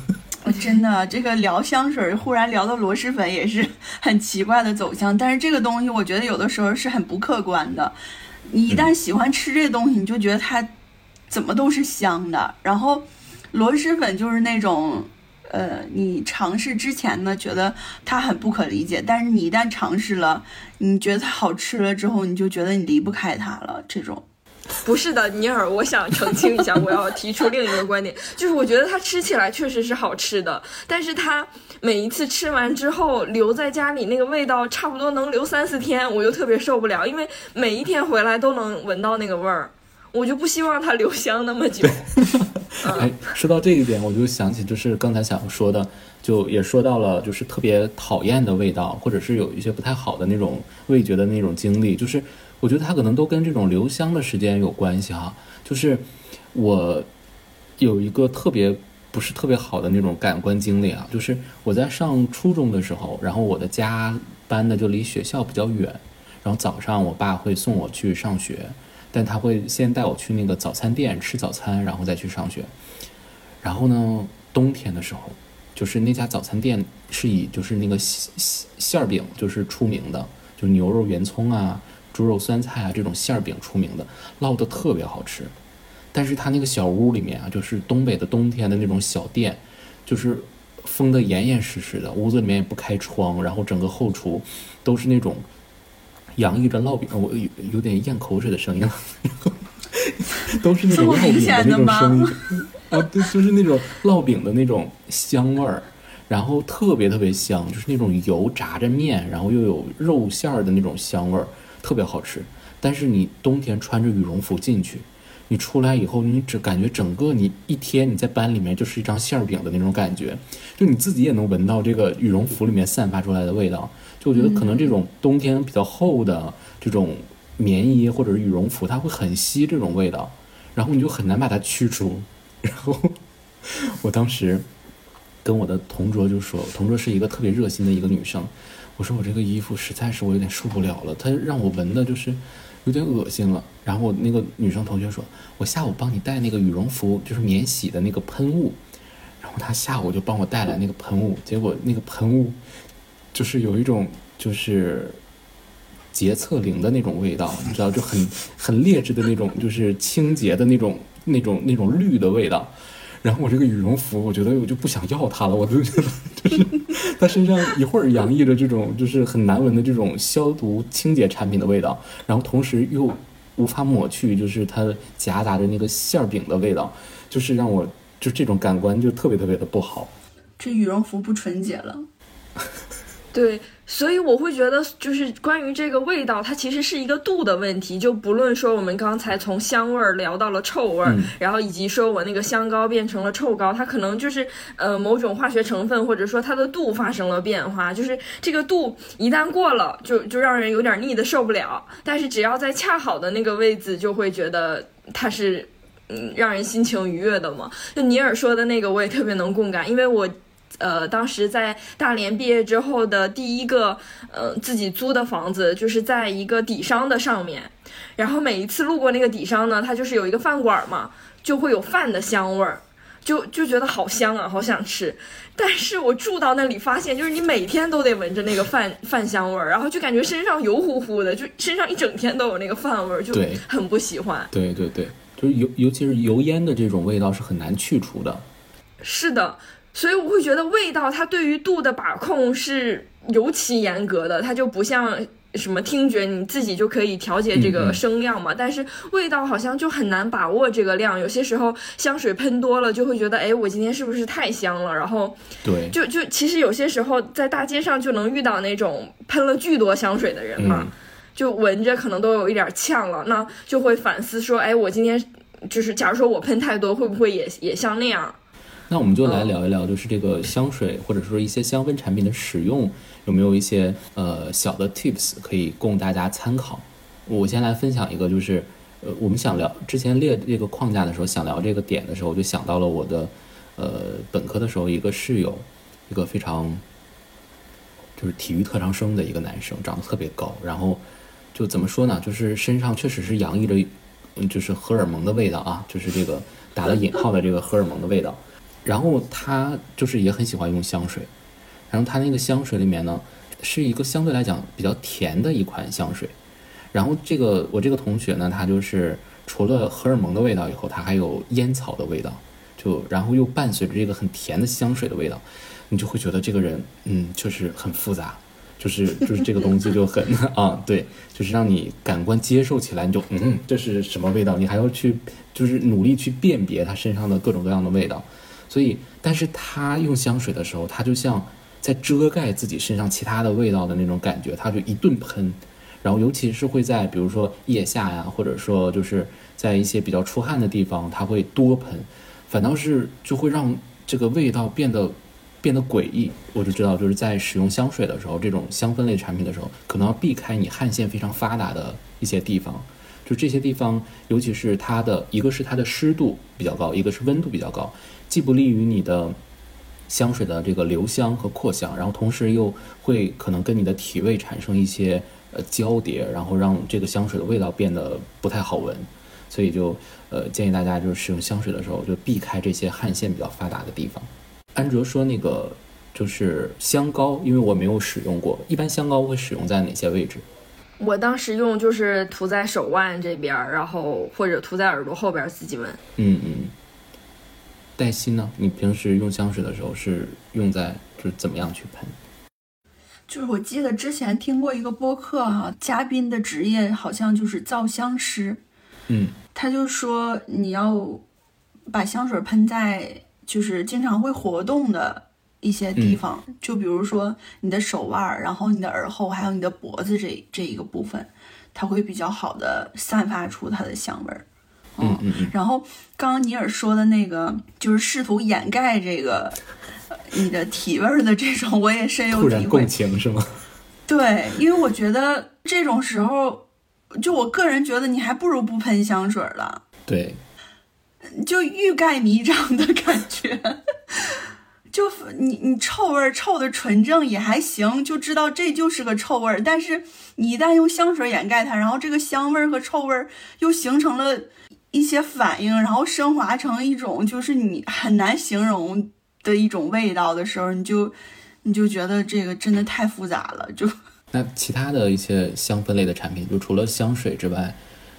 我真的这个聊香水，忽然聊到螺蛳粉也是 很奇怪的走向。但是这个东西，我觉得有的时候是很不客观的。你一旦喜欢吃这东西，你就觉得它怎么都是香的。然后螺蛳粉就是那种，呃，你尝试之前呢，觉得它很不可理解，但是你一旦尝试了，你觉得它好吃了之后，你就觉得你离不开它了。这种。不是的，尼尔，我想澄清一下，我要提出另一个观点，就是我觉得它吃起来确实是好吃的，但是它每一次吃完之后留在家里那个味道，差不多能留三四天，我就特别受不了，因为每一天回来都能闻到那个味儿，我就不希望它留香那么久。哎，说到这一点，我就想起就是刚才想说的，就也说到了，就是特别讨厌的味道，或者是有一些不太好的那种味觉的那种经历，就是我觉得它可能都跟这种留香的时间有关系哈。就是我有一个特别不是特别好的那种感官经历啊，就是我在上初中的时候，然后我的家搬的就离学校比较远，然后早上我爸会送我去上学。但他会先带我去那个早餐店吃早餐，然后再去上学。然后呢，冬天的时候，就是那家早餐店是以就是那个馅儿饼就是出名的，就牛肉圆葱啊、猪肉酸菜啊这种馅儿饼出名的，烙的特别好吃。但是他那个小屋里面啊，就是东北的冬天的那种小店，就是封得严严实实的，屋子里面也不开窗，然后整个后厨都是那种。洋溢着烙饼，我有有点咽口水的声音了，都是那种烙饼的那种声音，啊，对，就是那种烙饼的那种香味儿，然后特别特别香，就是那种油炸着面，然后又有肉馅儿的那种香味儿，特别好吃。但是你冬天穿着羽绒服进去，你出来以后，你只感觉整个你一天你在班里面就是一张馅儿饼的那种感觉，就你自己也能闻到这个羽绒服里面散发出来的味道。就我觉得可能这种冬天比较厚的这种棉衣或者是羽绒服，它会很吸这种味道，然后你就很难把它驱除。然后我当时跟我的同桌就说，同桌是一个特别热心的一个女生，我说我这个衣服实在是我有点受不了了，它让我闻的就是有点恶心了。然后我那个女生同学说，我下午帮你带那个羽绒服，就是免洗的那个喷雾。然后她下午就帮我带来那个喷雾，结果那个喷雾就是有一种就是洁厕灵的那种味道，你知道，就很很劣质的那种，就是清洁的那种那种那种绿的味道。然后我这个羽绒服，我觉得我就不想要它了，我就觉得就是 它身上一会儿洋溢着这种就是很难闻的这种消毒清洁产品的味道，然后同时又无法抹去就是它夹杂着那个馅饼的味道，就是让我就这种感官就特别特别的不好。这羽绒服不纯洁了。对，所以我会觉得，就是关于这个味道，它其实是一个度的问题。就不论说我们刚才从香味儿聊到了臭味儿，然后以及说我那个香膏变成了臭膏，它可能就是呃某种化学成分，或者说它的度发生了变化。就是这个度一旦过了，就就让人有点腻的受不了。但是只要在恰好的那个位置，就会觉得它是嗯让人心情愉悦的嘛。就尼尔说的那个，我也特别能共感，因为我。呃，当时在大连毕业之后的第一个，呃，自己租的房子就是在一个底商的上面，然后每一次路过那个底商呢，它就是有一个饭馆嘛，就会有饭的香味儿，就就觉得好香啊，好想吃。但是我住到那里发现，就是你每天都得闻着那个饭饭香味儿，然后就感觉身上油乎乎的，就身上一整天都有那个饭味儿，就很不喜欢。对对对，就是油尤其是油烟的这种味道是很难去除的。是的。所以我会觉得味道它对于度的把控是尤其严格的，它就不像什么听觉你自己就可以调节这个声量嘛。但是味道好像就很难把握这个量，有些时候香水喷多了就会觉得，哎，我今天是不是太香了？然后对，就就其实有些时候在大街上就能遇到那种喷了巨多香水的人嘛，就闻着可能都有一点呛了，那就会反思说，哎，我今天就是假如说我喷太多，会不会也也像那样？那我们就来聊一聊，就是这个香水或者说一些香氛产品的使用，有没有一些呃小的 tips 可以供大家参考？我先来分享一个，就是呃我们想聊之前列这个框架的时候，想聊这个点的时候，我就想到了我的呃本科的时候一个室友，一个非常就是体育特长生的一个男生，长得特别高，然后就怎么说呢？就是身上确实是洋溢着嗯就是荷尔蒙的味道啊，就是这个打了引号的这个荷尔蒙的味道。然后他就是也很喜欢用香水，然后他那个香水里面呢，是一个相对来讲比较甜的一款香水。然后这个我这个同学呢，他就是除了荷尔蒙的味道以后，他还有烟草的味道，就然后又伴随着这个很甜的香水的味道，你就会觉得这个人嗯，就是很复杂，就是就是这个东西就很 啊，对，就是让你感官接受起来，你就嗯，这是什么味道？你还要去就是努力去辨别他身上的各种各样的味道。所以，但是他用香水的时候，他就像在遮盖自己身上其他的味道的那种感觉，他就一顿喷，然后尤其是会在比如说腋下呀，或者说就是在一些比较出汗的地方，他会多喷，反倒是就会让这个味道变得变得诡异。我就知道，就是在使用香水的时候，这种香氛类产品的时候，可能要避开你汗腺非常发达的一些地方。就这些地方，尤其是它的一个是它的湿度比较高，一个是温度比较高，既不利于你的香水的这个留香和扩香，然后同时又会可能跟你的体味产生一些呃交叠，然后让这个香水的味道变得不太好闻。所以就呃建议大家就是使用香水的时候就避开这些汗腺比较发达的地方。安卓说那个就是香膏，因为我没有使用过，一般香膏会使用在哪些位置？我当时用就是涂在手腕这边，然后或者涂在耳朵后边自己闻。嗯嗯。黛西呢？你平时用香水的时候是用在就是怎么样去喷？就是我记得之前听过一个播客哈，嘉宾的职业好像就是造香师。嗯。他就说你要把香水喷在就是经常会活动的。一些地方，就比如说你的手腕，然后你的耳后，还有你的脖子这这一个部分，它会比较好的散发出它的香味儿。嗯嗯嗯。然后刚刚尼尔说的那个，就是试图掩盖这个你的体味的这种，我也深有体会。共情是吗？对，因为我觉得这种时候，就我个人觉得，你还不如不喷香水了。对。就欲盖弥彰的感觉。就你你臭味儿臭的纯正也还行，就知道这就是个臭味儿。但是你一旦用香水掩盖它，然后这个香味儿和臭味儿又形成了一些反应，然后升华成一种就是你很难形容的一种味道的时候，你就你就觉得这个真的太复杂了。就那其他的一些香氛类的产品，就除了香水之外，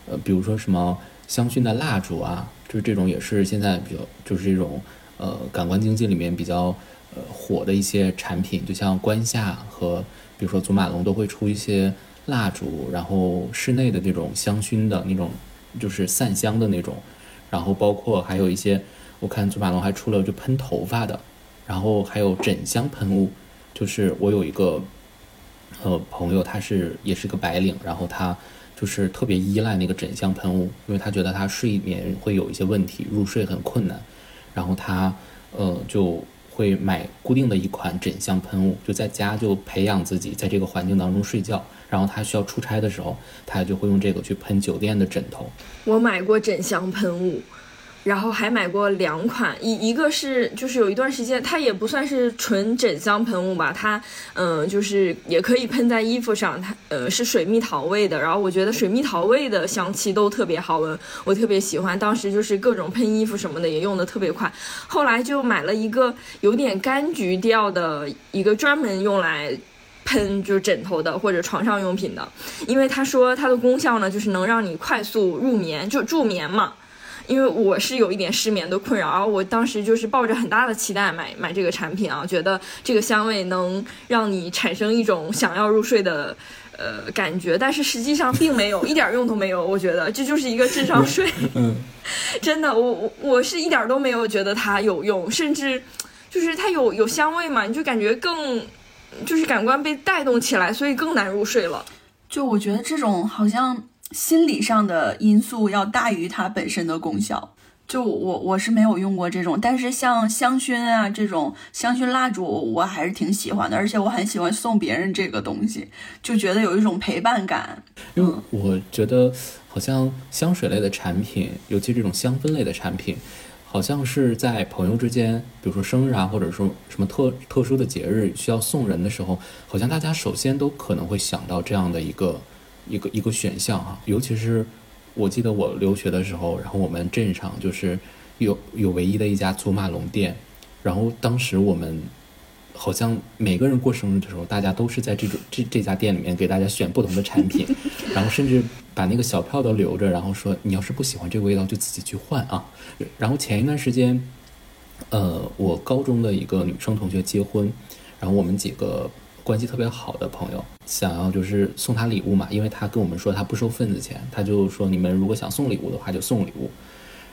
呃，比如说什么香薰的蜡烛啊，就是这种也是现在比较就是这种。呃，感官经济里面比较呃火的一些产品，就像关夏和比如说祖马龙都会出一些蜡烛，然后室内的这种香薰的那种，就是散香的那种，然后包括还有一些，我看祖马龙还出了就喷头发的，然后还有枕香喷雾，就是我有一个呃朋友，他是也是个白领，然后他就是特别依赖那个枕香喷雾，因为他觉得他睡眠会有一些问题，入睡很困难。然后他，呃，就会买固定的一款枕香喷雾，就在家就培养自己在这个环境当中睡觉。然后他需要出差的时候，他就会用这个去喷酒店的枕头。我买过枕香喷雾。然后还买过两款，一一个是就是有一段时间，它也不算是纯枕香喷雾吧，它嗯就是也可以喷在衣服上，它呃是水蜜桃味的，然后我觉得水蜜桃味的香气都特别好闻，我特别喜欢，当时就是各种喷衣服什么的也用的特别快，后来就买了一个有点柑橘调的一个专门用来喷就是枕头的或者床上用品的，因为他说它的功效呢就是能让你快速入眠，就助眠嘛。因为我是有一点失眠的困扰，然后我当时就是抱着很大的期待买买这个产品啊，觉得这个香味能让你产生一种想要入睡的呃感觉，但是实际上并没有一点用都没有，我觉得这就是一个智商税。嗯，真的，我我我是一点都没有觉得它有用，甚至就是它有有香味嘛，你就感觉更就是感官被带动起来，所以更难入睡了。就我觉得这种好像。心理上的因素要大于它本身的功效。就我我是没有用过这种，但是像香薰啊这种香薰蜡烛，我还是挺喜欢的，而且我很喜欢送别人这个东西，就觉得有一种陪伴感。因为我觉得好像香水类的产品，尤其这种香氛类的产品，好像是在朋友之间，比如说生日啊，或者说什么特特殊的节日需要送人的时候，好像大家首先都可能会想到这样的一个。一个一个选项哈，尤其是我记得我留学的时候，然后我们镇上就是有有唯一的一家祖马龙店，然后当时我们好像每个人过生日的时候，大家都是在这种这这家店里面给大家选不同的产品，然后甚至把那个小票都留着，然后说你要是不喜欢这个味道就自己去换啊。然后前一段时间，呃，我高中的一个女生同学结婚，然后我们几个。关系特别好的朋友想要就是送他礼物嘛，因为他跟我们说他不收份子钱，他就说你们如果想送礼物的话就送礼物。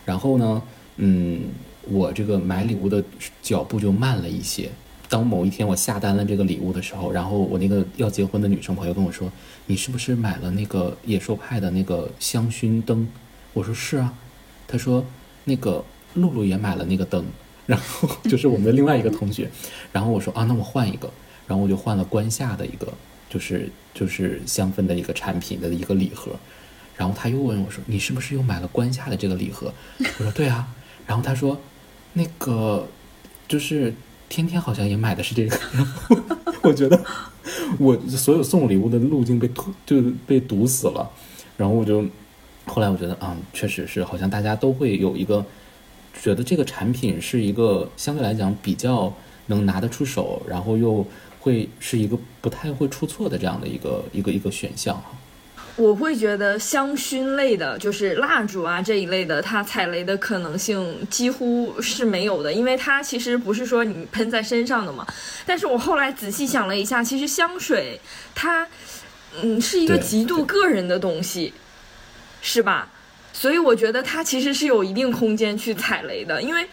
然后呢，嗯，我这个买礼物的脚步就慢了一些。当某一天我下单了这个礼物的时候，然后我那个要结婚的女生朋友跟我说：“你是不是买了那个野兽派的那个香薰灯？”我说：“是啊。”他说：“那个露露也买了那个灯。”然后 就是我们的另外一个同学。然后我说：“啊，那我换一个。”然后我就换了关夏的一个，就是就是香氛的一个产品的一个礼盒，然后他又问我说：“你是不是又买了关夏的这个礼盒？”我说：“对啊。”然后他说：“那个就是天天好像也买的是这个。”我觉得我所有送礼物的路径被堵，就被堵死了。然后我就后来我觉得啊，确实是好像大家都会有一个觉得这个产品是一个相对来讲比较能拿得出手，然后又。会是一个不太会出错的这样的一个一个一个选项哈。我会觉得香薰类的，就是蜡烛啊这一类的，它踩雷的可能性几乎是没有的，因为它其实不是说你喷在身上的嘛。但是我后来仔细想了一下，其实香水它，嗯，是一个极度个人的东西，是吧？所以我觉得它其实是有一定空间去踩雷的，因为，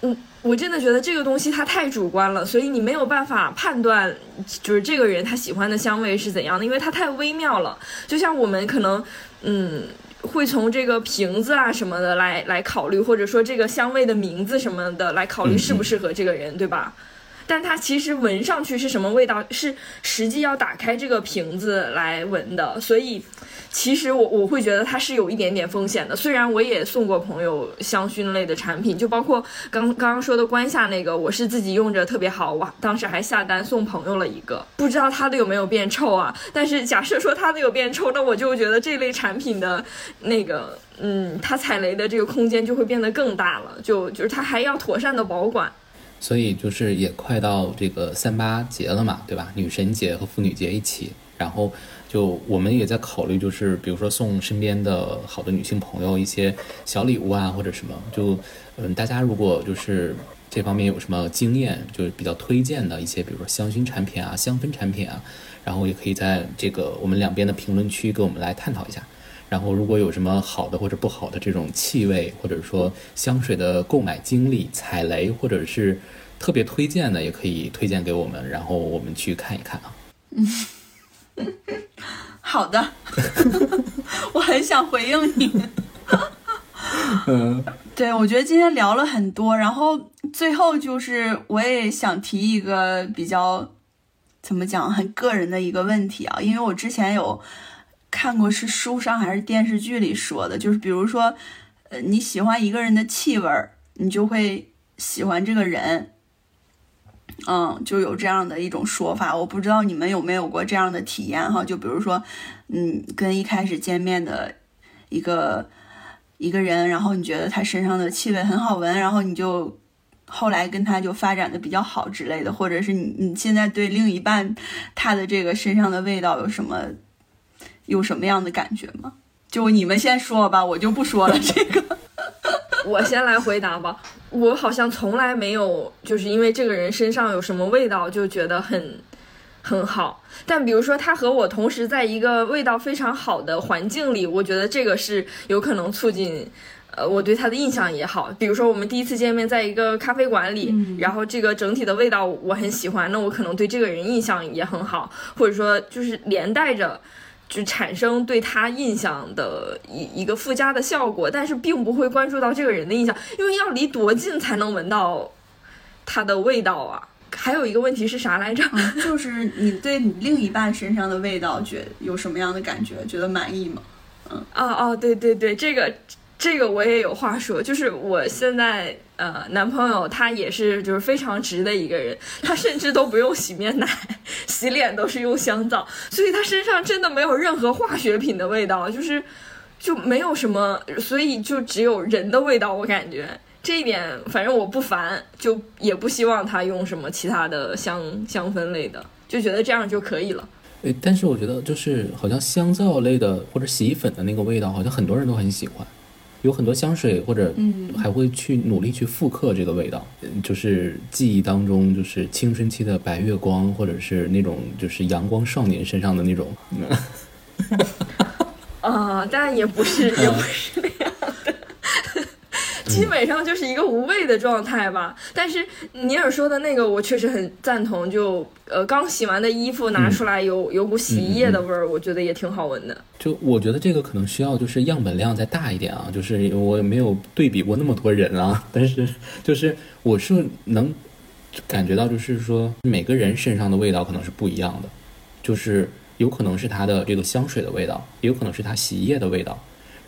我。我真的觉得这个东西它太主观了，所以你没有办法判断，就是这个人他喜欢的香味是怎样的，因为它太微妙了。就像我们可能，嗯，会从这个瓶子啊什么的来来考虑，或者说这个香味的名字什么的来考虑适不适合这个人，对吧？但它其实闻上去是什么味道，是实际要打开这个瓶子来闻的，所以其实我我会觉得它是有一点点风险的。虽然我也送过朋友香薰类的产品，就包括刚刚刚说的关夏那个，我是自己用着特别好，我当时还下单送朋友了一个，不知道它的有没有变臭啊？但是假设说它的有变臭，那我就觉得这类产品的那个，嗯，它踩雷的这个空间就会变得更大了，就就是它还要妥善的保管。所以就是也快到这个三八节了嘛，对吧？女神节和妇女节一起，然后就我们也在考虑，就是比如说送身边的好的女性朋友一些小礼物啊，或者什么，就嗯，大家如果就是这方面有什么经验，就是比较推荐的一些，比如说香薰产品啊、香氛产品啊，然后也可以在这个我们两边的评论区跟我们来探讨一下。然后如果有什么好的或者不好的这种气味，或者说香水的购买经历、踩雷，或者是特别推荐的，也可以推荐给我们，然后我们去看一看啊。嗯，好的，我很想回应你。嗯，对，我觉得今天聊了很多，然后最后就是我也想提一个比较怎么讲很个人的一个问题啊，因为我之前有。看过是书上还是电视剧里说的，就是比如说，呃，你喜欢一个人的气味，你就会喜欢这个人，嗯，就有这样的一种说法。我不知道你们有没有过这样的体验哈？就比如说，嗯，跟一开始见面的一个一个人，然后你觉得他身上的气味很好闻，然后你就后来跟他就发展的比较好之类的，或者是你你现在对另一半他的这个身上的味道有什么？有什么样的感觉吗？就你们先说吧，我就不说了。这个，我先来回答吧。我好像从来没有就是因为这个人身上有什么味道就觉得很很好。但比如说他和我同时在一个味道非常好的环境里，我觉得这个是有可能促进呃我对他的印象也好。比如说我们第一次见面在一个咖啡馆里，然后这个整体的味道我很喜欢，那我可能对这个人印象也很好，或者说就是连带着。就产生对他印象的一一个附加的效果，但是并不会关注到这个人的印象，因为要离多近才能闻到他的味道啊？还有一个问题是啥来着？就是你对你另一半身上的味道觉有什么样的感觉？觉得满意吗？嗯，哦哦，对对对，这个。这个我也有话说，就是我现在呃男朋友他也是就是非常直的一个人，他甚至都不用洗面奶，洗脸都是用香皂，所以他身上真的没有任何化学品的味道，就是就没有什么，所以就只有人的味道。我感觉这一点反正我不烦，就也不希望他用什么其他的香香氛类的，就觉得这样就可以了。诶，但是我觉得就是好像香皂类的或者洗衣粉的那个味道，好像很多人都很喜欢。有很多香水，或者还会去努力去复刻这个味道，就是记忆当中，就是青春期的白月光，或者是那种就是阳光少年身上的那种。啊，但也不是，也不是那样的。基本上就是一个无味的状态吧，但是尼尔说的那个我确实很赞同，就呃刚洗完的衣服拿出来有有股洗衣液的味儿，我觉得也挺好闻的。就我觉得这个可能需要就是样本量再大一点啊，就是我也没有对比过那么多人啊，但是就是我是能感觉到，就是说每个人身上的味道可能是不一样的，就是有可能是他的这个香水的味道，也有可能是他洗衣液的味道。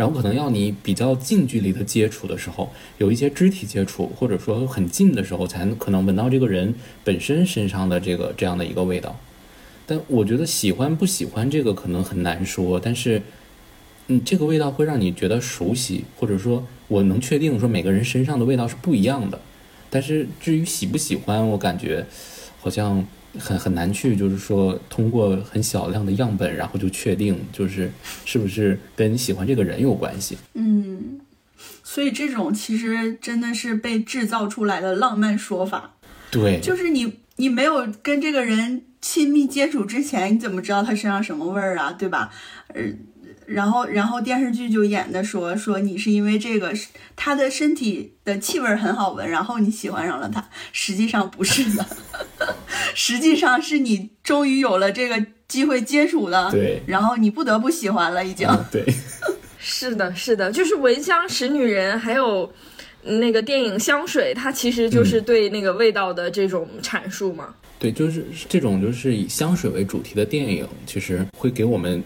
然后可能要你比较近距离的接触的时候，有一些肢体接触，或者说很近的时候，才可能闻到这个人本身身上的这个这样的一个味道。但我觉得喜欢不喜欢这个可能很难说，但是，嗯，这个味道会让你觉得熟悉，或者说我能确定说每个人身上的味道是不一样的。但是至于喜不喜欢，我感觉好像。很很难去，就是说通过很小量的样本，然后就确定就是是不是跟你喜欢这个人有关系。嗯，所以这种其实真的是被制造出来的浪漫说法。对，就是你你没有跟这个人亲密接触之前，你怎么知道他身上什么味儿啊？对吧？呃。然后，然后电视剧就演的说说你是因为这个，他的身体的气味很好闻，然后你喜欢上了他。实际上不是的，实际上是你终于有了这个机会接触了，对，然后你不得不喜欢了，已经。对，是的，是的，就是闻香识女人，还有那个电影《香水》，它其实就是对那个味道的这种阐述嘛。对，就是这种就是以香水为主题的电影，其实会给我们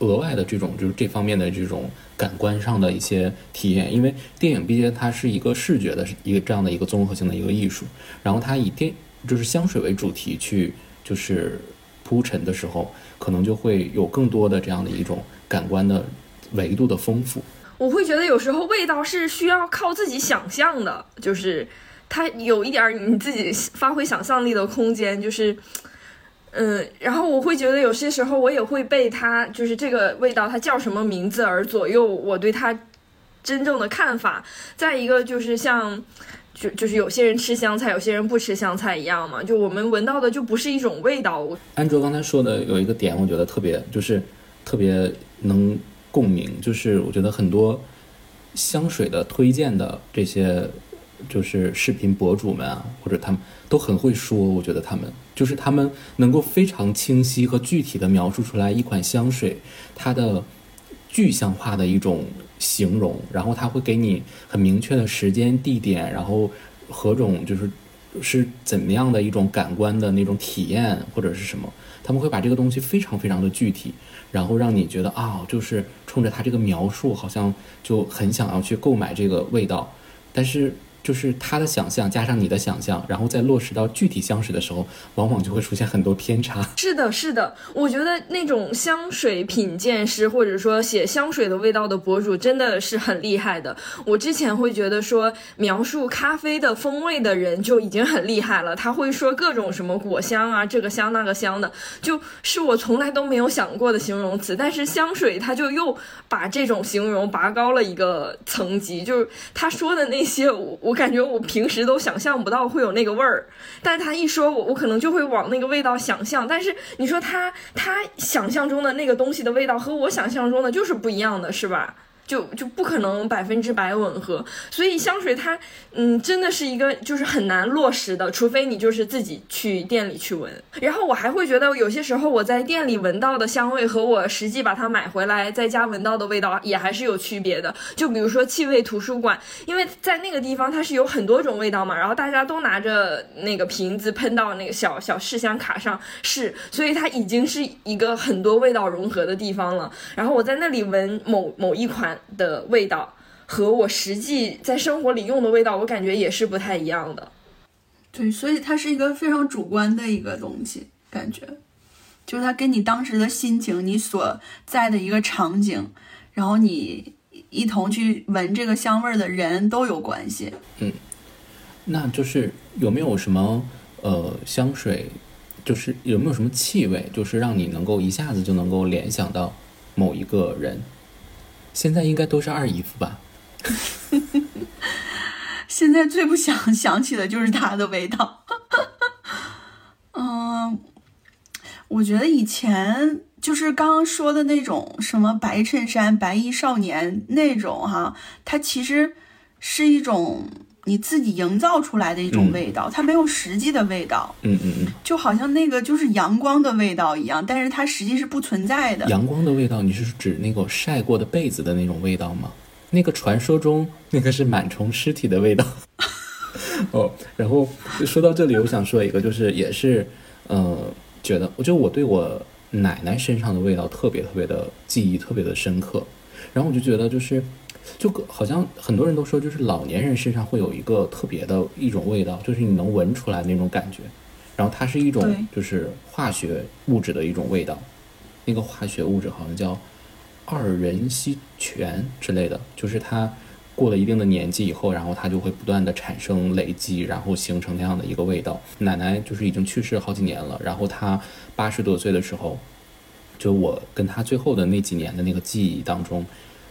额外的这种就是这方面的这种感官上的一些体验。因为电影毕竟它是一个视觉的一个这样的一个综合性的一个艺术，然后它以电就是香水为主题去就是铺陈的时候，可能就会有更多的这样的一种感官的维度的丰富。我会觉得有时候味道是需要靠自己想象的，就是它有一点你自己发挥想象力的空间，就是，嗯，然后我会觉得有些时候我也会被它就是这个味道它叫什么名字而左右我对它真正的看法。再一个就是像，就就是有些人吃香菜，有些人不吃香菜一样嘛，就我们闻到的就不是一种味道。安卓刚才说的有一个点，我觉得特别就是特别能。共鸣就是我觉得很多香水的推荐的这些就是视频博主们啊，或者他们都很会说。我觉得他们就是他们能够非常清晰和具体的描述出来一款香水它的具象化的一种形容，然后他会给你很明确的时间、地点，然后何种就是是怎么样的一种感官的那种体验或者是什么，他们会把这个东西非常非常的具体。然后让你觉得啊，就是冲着他这个描述，好像就很想要去购买这个味道，但是。就是他的想象加上你的想象，然后再落实到具体香水的时候，往往就会出现很多偏差。是的，是的，我觉得那种香水品鉴师或者说写香水的味道的博主真的是很厉害的。我之前会觉得说描述咖啡的风味的人就已经很厉害了，他会说各种什么果香啊，这个香那个香的，就是我从来都没有想过的形容词。但是香水他就又把这种形容拔高了一个层级，就是他说的那些我我。感觉我平时都想象不到会有那个味儿，但是他一说，我我可能就会往那个味道想象。但是你说他他想象中的那个东西的味道和我想象中的就是不一样的，是吧？就就不可能百分之百吻合，所以香水它，嗯，真的是一个就是很难落实的，除非你就是自己去店里去闻。然后我还会觉得有些时候我在店里闻到的香味和我实际把它买回来在家闻到的味道也还是有区别的。就比如说气味图书馆，因为在那个地方它是有很多种味道嘛，然后大家都拿着那个瓶子喷到那个小小试香卡上试，所以它已经是一个很多味道融合的地方了。然后我在那里闻某某一款。的味道和我实际在生活里用的味道，我感觉也是不太一样的。对，所以它是一个非常主观的一个东西，感觉就是它跟你当时的心情、你所在的一个场景，然后你一同去闻这个香味的人都有关系。嗯，那就是有没有什么呃香水，就是有没有什么气味，就是让你能够一下子就能够联想到某一个人？现在应该都是二姨夫吧？现在最不想想起的就是他的味道。嗯，我觉得以前就是刚刚说的那种什么白衬衫、白衣少年那种哈，它其实是一种。你自己营造出来的一种味道，它没有实际的味道。嗯嗯嗯，就好像那个就是阳光的味道一样，但是它实际是不存在的。阳光的味道，你是指那个晒过的被子的那种味道吗？那个传说中那个是螨虫尸体的味道。哦，然后说到这里，我想说一个，就是也是，呃，觉得，我觉得我对我奶奶身上的味道特别特别的记忆特别的深刻，然后我就觉得就是。就好像很多人都说，就是老年人身上会有一个特别的一种味道，就是你能闻出来那种感觉。然后它是一种就是化学物质的一种味道，那个化学物质好像叫二壬烯醛之类的，就是它过了一定的年纪以后，然后它就会不断的产生累积，然后形成那样的一个味道。奶奶就是已经去世好几年了，然后她八十多岁的时候，就我跟她最后的那几年的那个记忆当中。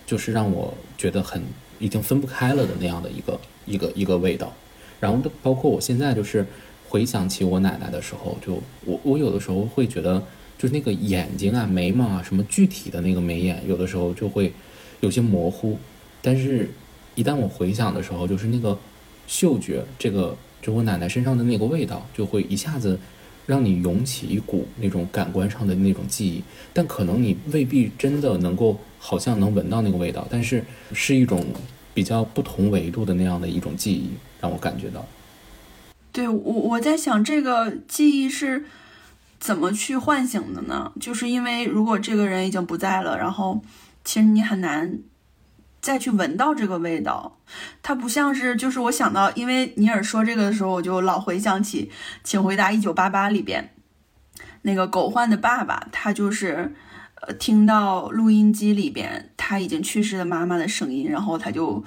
就是让我觉得很已经分不开了的那样的一个一个一个味道，然后包括我现在就是回想起我奶奶的时候，就我我有的时候会觉得，就是那个眼睛啊、眉毛啊，什么具体的那个眉眼，有的时候就会有些模糊，但是，一旦我回想的时候，就是那个嗅觉，这个就我奶奶身上的那个味道，就会一下子。让你涌起一股那种感官上的那种记忆，但可能你未必真的能够，好像能闻到那个味道，但是是一种比较不同维度的那样的一种记忆，让我感觉到。对我，我在想这个记忆是怎么去唤醒的呢？就是因为如果这个人已经不在了，然后其实你很难再去闻到这个味道。它不像是，就是我想到，因为尼尔说这个的时候，我就老回想起《请回答一九八八》里边那个狗焕的爸爸，他就是呃听到录音机里边他已经去世的妈妈的声音，然后他就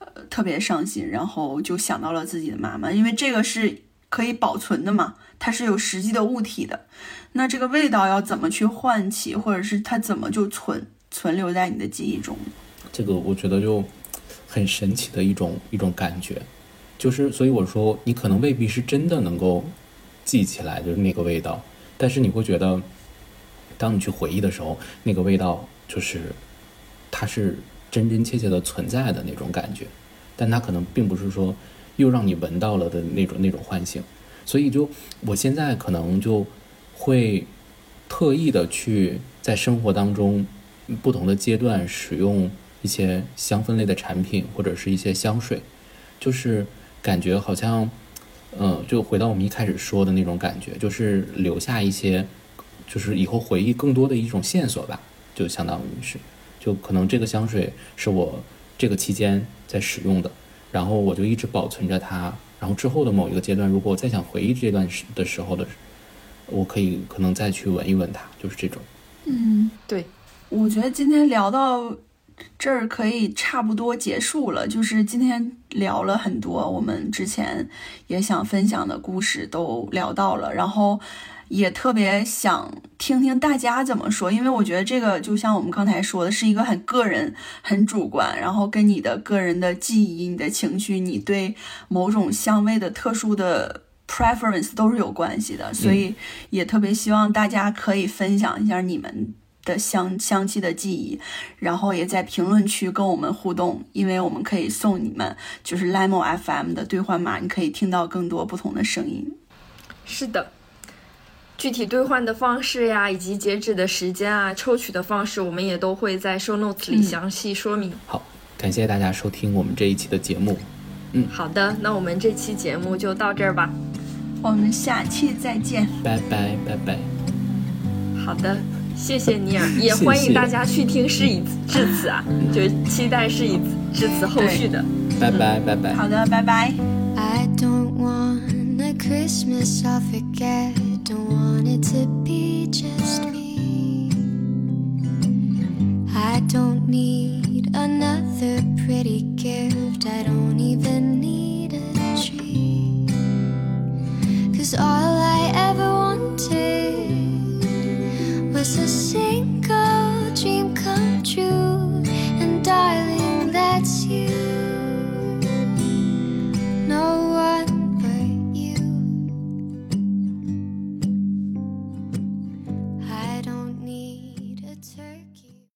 呃。特别伤心，然后就想到了自己的妈妈，因为这个是可以保存的嘛，它是有实际的物体的。那这个味道要怎么去唤起，或者是它怎么就存存留在你的记忆中？这个我觉得就很神奇的一种一种感觉，就是所以我说你可能未必是真的能够记起来就是那个味道，但是你会觉得，当你去回忆的时候，那个味道就是它是真真切切的存在的那种感觉。但它可能并不是说又让你闻到了的那种那种唤醒，所以就我现在可能就会特意的去在生活当中不同的阶段使用一些香氛类的产品或者是一些香水，就是感觉好像，嗯，就回到我们一开始说的那种感觉，就是留下一些，就是以后回忆更多的一种线索吧，就相当于是，就可能这个香水是我。这个期间在使用的，然后我就一直保存着它。然后之后的某一个阶段，如果我再想回忆这段时的时候的，我可以可能再去闻一闻它，就是这种。嗯，对，我觉得今天聊到这儿可以差不多结束了。就是今天聊了很多我们之前也想分享的故事，都聊到了。然后。也特别想听听大家怎么说，因为我觉得这个就像我们刚才说的，是一个很个人、很主观，然后跟你的个人的记忆、你的情绪、你对某种香味的特殊的 preference 都是有关系的。所以也特别希望大家可以分享一下你们的相相继的记忆，然后也在评论区跟我们互动，因为我们可以送你们就是 Lemon FM 的兑换码，你可以听到更多不同的声音。是的。具体兑换的方式呀，以及截止的时间啊，抽取的方式，我们也都会在 show notes 里详细说明。好，感谢大家收听我们这一期的节目。嗯，好的，那我们这期节目就到这儿吧，我们下期再见，拜拜拜拜。好的，谢谢你啊，也欢迎大家去听《事已至此》啊，就期待《事已至此》后续的。拜拜拜拜。好的，拜拜。I don't want a Christmas I'll forget. Don't want it to be just me. I don't need another pretty gift. I don't even need a tree. Cause all I ever wanted. was a single dream come true.